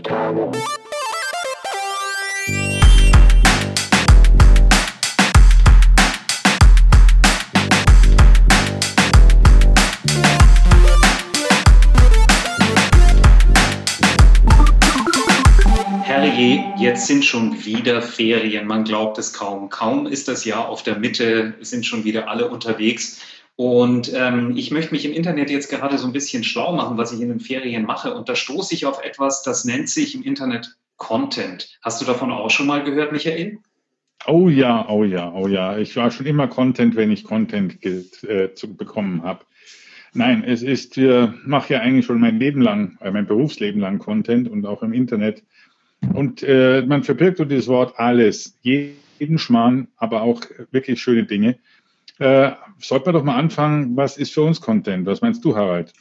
Traffic-Treiber. Herrje, jetzt sind schon wieder Ferien. Man glaubt es kaum. Kaum ist das Jahr auf der Mitte, sind schon wieder alle unterwegs. Und ähm, ich möchte mich im Internet jetzt gerade so ein bisschen schlau machen, was ich in den Ferien mache. Und da stoße ich auf etwas, das nennt sich im Internet Content. Hast du davon auch schon mal gehört, Michael? Oh ja, oh ja, oh ja. Ich war schon immer Content, wenn ich Content äh, zu bekommen habe. Nein, es ist, wir mache ja eigentlich schon mein Leben lang, äh, mein Berufsleben lang Content und auch im Internet. Und äh, man verbirgt so dieses Wort alles, jeden Schmarrn, aber auch wirklich schöne Dinge. Äh, sollten wir doch mal anfangen, was ist für uns Content? Was meinst du, Harald?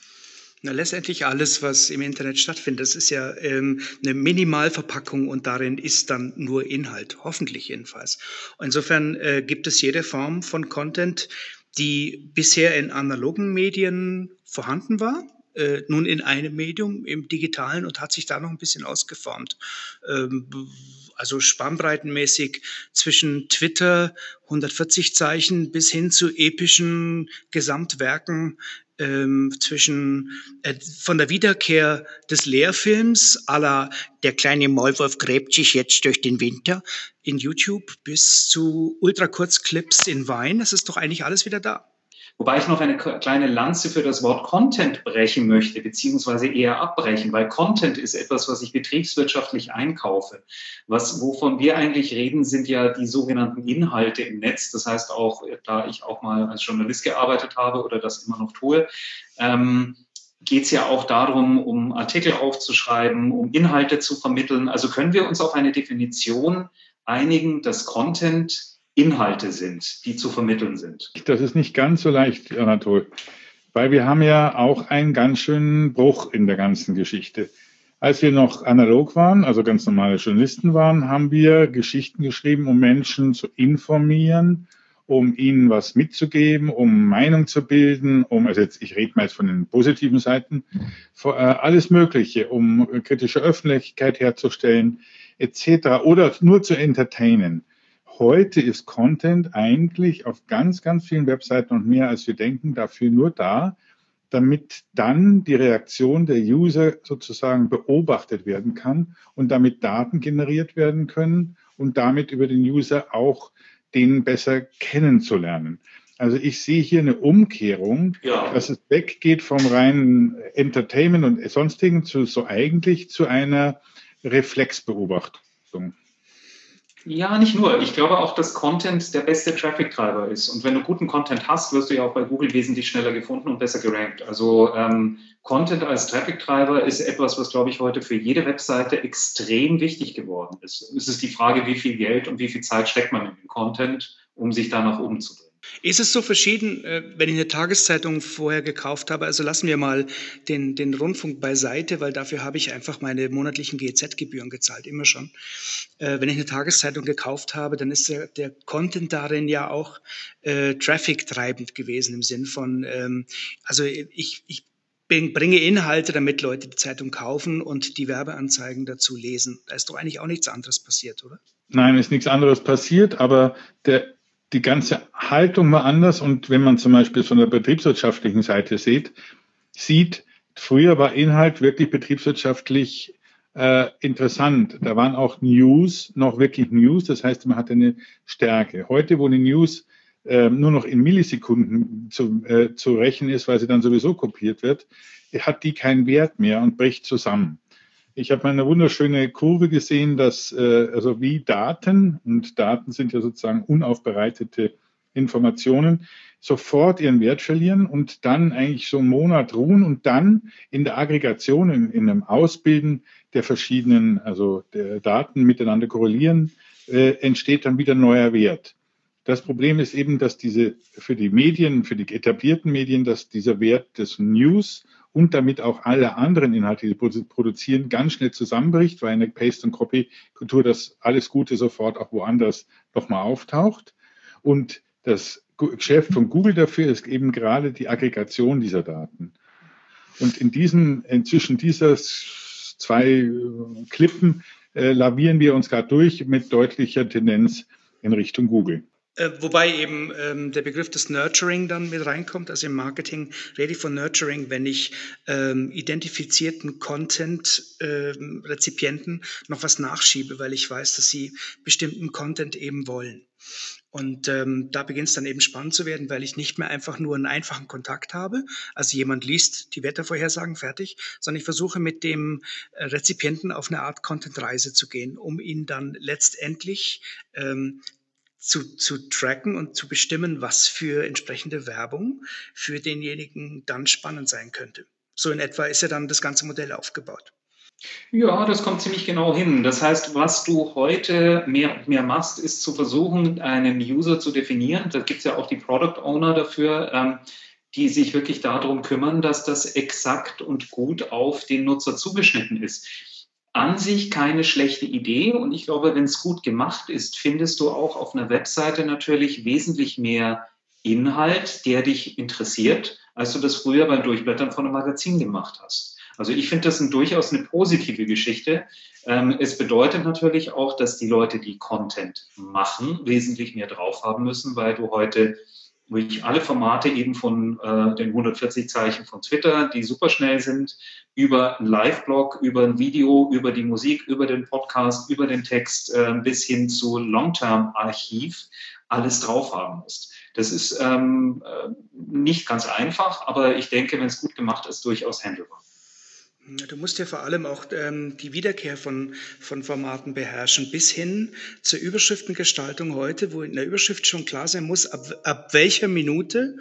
Na, letztendlich alles, was im Internet stattfindet, das ist ja ähm, eine Minimalverpackung und darin ist dann nur Inhalt, hoffentlich jedenfalls. Insofern äh, gibt es jede Form von Content, die bisher in analogen Medien vorhanden war, äh, nun in einem Medium, im digitalen und hat sich da noch ein bisschen ausgeformt. Ähm, also spannbreitenmäßig zwischen Twitter 140 Zeichen bis hin zu epischen Gesamtwerken ähm, zwischen äh, von der Wiederkehr des Lehrfilms la Der kleine Maulwurf gräbt sich jetzt durch den Winter in YouTube bis zu Ultrakurzclips in Wein. Das ist doch eigentlich alles wieder da. Wobei ich noch eine kleine Lanze für das Wort Content brechen möchte, beziehungsweise eher abbrechen, weil Content ist etwas, was ich betriebswirtschaftlich einkaufe. Was, wovon wir eigentlich reden, sind ja die sogenannten Inhalte im Netz. Das heißt auch, da ich auch mal als Journalist gearbeitet habe oder das immer noch tue, ähm, geht es ja auch darum, um Artikel aufzuschreiben, um Inhalte zu vermitteln. Also können wir uns auf eine Definition einigen, dass Content Inhalte sind, die zu vermitteln sind. Das ist nicht ganz so leicht, Anatol, weil wir haben ja auch einen ganz schönen Bruch in der ganzen Geschichte. Als wir noch analog waren, also ganz normale Journalisten waren, haben wir Geschichten geschrieben, um Menschen zu informieren, um ihnen was mitzugeben, um Meinung zu bilden, um, also jetzt, ich rede mal jetzt von den positiven Seiten, äh, alles Mögliche, um kritische Öffentlichkeit herzustellen, etc. oder nur zu entertainen heute ist Content eigentlich auf ganz, ganz vielen Webseiten und mehr als wir denken dafür nur da, damit dann die Reaktion der User sozusagen beobachtet werden kann und damit Daten generiert werden können und damit über den User auch den besser kennenzulernen. Also ich sehe hier eine Umkehrung, ja. dass es weggeht vom reinen Entertainment und sonstigen zu so eigentlich zu einer Reflexbeobachtung. Ja, nicht nur. Ich glaube auch, dass Content der beste Traffic-Treiber ist. Und wenn du guten Content hast, wirst du ja auch bei Google wesentlich schneller gefunden und besser gerankt. Also ähm, Content als Traffic-Treiber ist etwas, was, glaube ich, heute für jede Webseite extrem wichtig geworden ist. Es ist die Frage, wie viel Geld und wie viel Zeit steckt man in den Content, um sich da nach oben zu bringen. Ist es so verschieden, äh, wenn ich eine Tageszeitung vorher gekauft habe? Also lassen wir mal den, den Rundfunk beiseite, weil dafür habe ich einfach meine monatlichen GEZ-Gebühren gezahlt, immer schon. Äh, wenn ich eine Tageszeitung gekauft habe, dann ist der, der Content darin ja auch äh, Traffic-treibend gewesen im Sinn von, ähm, also ich, ich bringe Inhalte, damit Leute die Zeitung kaufen und die Werbeanzeigen dazu lesen. Da ist doch eigentlich auch nichts anderes passiert, oder? Nein, ist nichts anderes passiert, aber der die ganze Haltung war anders. Und wenn man zum Beispiel von der betriebswirtschaftlichen Seite sieht, sieht, früher war Inhalt wirklich betriebswirtschaftlich äh, interessant. Da waren auch News noch wirklich News. Das heißt, man hatte eine Stärke. Heute, wo die News äh, nur noch in Millisekunden zu, äh, zu rechnen ist, weil sie dann sowieso kopiert wird, hat die keinen Wert mehr und bricht zusammen. Ich habe eine wunderschöne Kurve gesehen, dass äh, also wie Daten und Daten sind ja sozusagen unaufbereitete Informationen sofort ihren Wert verlieren und dann eigentlich so einen Monat ruhen und dann in der Aggregation, in, in einem Ausbilden der verschiedenen, also der Daten miteinander korrelieren, äh, entsteht dann wieder neuer Wert. Das Problem ist eben, dass diese für die Medien, für die etablierten Medien, dass dieser Wert des News und damit auch alle anderen Inhalte, die produzieren, ganz schnell zusammenbricht, weil in der Paste- und Copy-Kultur das alles Gute sofort auch woanders nochmal auftaucht. Und das Geschäft von Google dafür ist eben gerade die Aggregation dieser Daten. Und in diesen, inzwischen dieser zwei äh, Klippen äh, lavieren wir uns gerade durch mit deutlicher Tendenz in Richtung Google. Äh, wobei eben ähm, der Begriff des Nurturing dann mit reinkommt. Also im Marketing rede ich von Nurturing, wenn ich ähm, identifizierten Content-Rezipienten ähm, noch was nachschiebe, weil ich weiß, dass sie bestimmten Content eben wollen. Und ähm, da beginnt es dann eben spannend zu werden, weil ich nicht mehr einfach nur einen einfachen Kontakt habe. Also jemand liest die Wettervorhersagen fertig, sondern ich versuche mit dem äh, Rezipienten auf eine Art Content-Reise zu gehen, um ihn dann letztendlich ähm, zu, zu tracken und zu bestimmen, was für entsprechende Werbung für denjenigen dann spannend sein könnte. So in etwa ist ja dann das ganze Modell aufgebaut. Ja, das kommt ziemlich genau hin. Das heißt, was du heute mehr und mehr machst, ist zu versuchen, einen User zu definieren. Da gibt es ja auch die Product Owner dafür, ähm, die sich wirklich darum kümmern, dass das exakt und gut auf den Nutzer zugeschnitten ist an sich keine schlechte Idee und ich glaube, wenn es gut gemacht ist, findest du auch auf einer Webseite natürlich wesentlich mehr Inhalt, der dich interessiert, als du das früher beim Durchblättern von einem Magazin gemacht hast. Also ich finde das ein, durchaus eine positive Geschichte. Ähm, es bedeutet natürlich auch, dass die Leute, die Content machen, wesentlich mehr drauf haben müssen, weil du heute durch alle Formate eben von äh, den 140 Zeichen von Twitter, die super schnell sind, über einen Live-Blog, über ein Video, über die Musik, über den Podcast, über den Text äh, bis hin zu Long-Term-Archiv alles drauf haben musst. Das ist ähm, äh, nicht ganz einfach, aber ich denke, wenn es gut gemacht ist, durchaus handelbar. Du musst ja vor allem auch ähm, die Wiederkehr von, von Formaten beherrschen, bis hin zur Überschriftengestaltung heute, wo in der Überschrift schon klar sein muss, ab, ab welcher Minute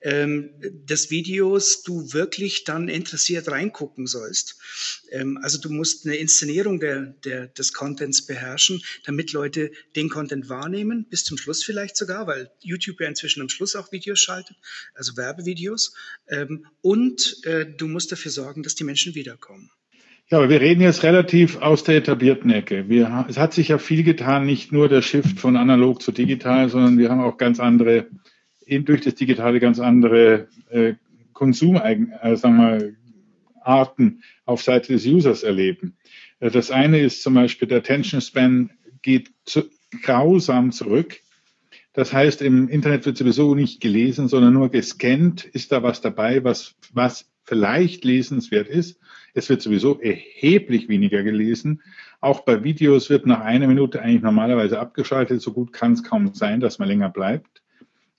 ähm, des Videos du wirklich dann interessiert reingucken sollst. Ähm, also du musst eine Inszenierung der, der, des Contents beherrschen, damit Leute den Content wahrnehmen, bis zum Schluss vielleicht sogar, weil YouTube ja inzwischen am Schluss auch Videos schaltet, also Werbevideos. Ähm, und äh, du musst dafür sorgen, dass die Menschen wiederkommen. Ja, aber wir reden jetzt relativ aus der etablierten Ecke. Wir, es hat sich ja viel getan, nicht nur der Shift von analog zu digital, sondern wir haben auch ganz andere eben durch das Digitale ganz andere äh, Konsum, äh, auf Seite des Users erleben. Äh, das eine ist zum Beispiel, der Attention Span geht zu, grausam zurück. Das heißt, im Internet wird sowieso nicht gelesen, sondern nur gescannt. Ist da was dabei, was, was vielleicht lesenswert ist? Es wird sowieso erheblich weniger gelesen. Auch bei Videos wird nach einer Minute eigentlich normalerweise abgeschaltet. So gut kann es kaum sein, dass man länger bleibt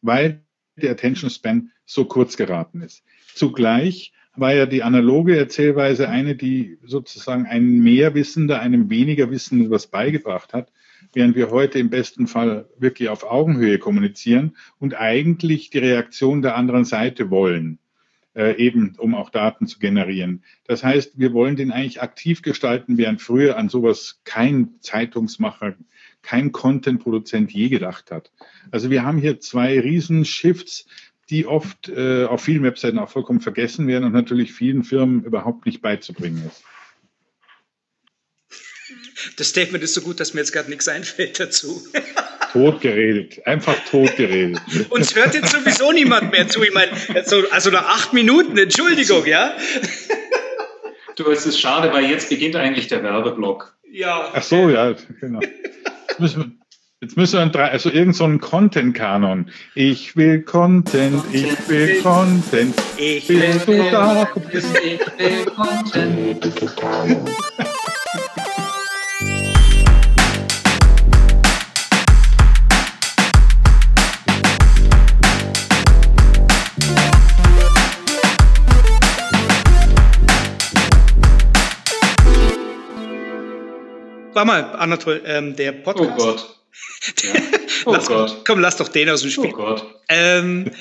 weil der Attention Span so kurz geraten ist. Zugleich war ja die analoge Erzählweise eine, die sozusagen ein Mehrwissender einem weniger Wissenden was beigebracht hat, während wir heute im besten Fall wirklich auf Augenhöhe kommunizieren und eigentlich die Reaktion der anderen Seite wollen, äh, eben um auch Daten zu generieren. Das heißt, wir wollen den eigentlich aktiv gestalten, während früher an sowas kein Zeitungsmacher kein Content-Produzent je gedacht hat. Also wir haben hier zwei Riesenshifts, die oft äh, auf vielen Webseiten auch vollkommen vergessen werden und natürlich vielen Firmen überhaupt nicht beizubringen ist. Das Statement ist so gut, dass mir jetzt gerade nichts einfällt dazu. Totgeredet, einfach totgeredet. Uns hört jetzt sowieso niemand mehr zu. Ich meine, also nach acht Minuten, Entschuldigung, ja? Du, es ist schade, weil jetzt beginnt eigentlich der Werbeblock. Ja. Ach so, ja, genau. Jetzt müssen wir, jetzt müssen wir drei, also irgend so Content-Kanon. Ich will Content, ich will Content. Ich will, Bist du da? Ich will Content. Warte mal, Anatol, ähm, der Podcast. Oh Gott. Ja. Oh lass, Gott. Komm, lass doch den aus dem Spiel. Oh Gott. Ähm,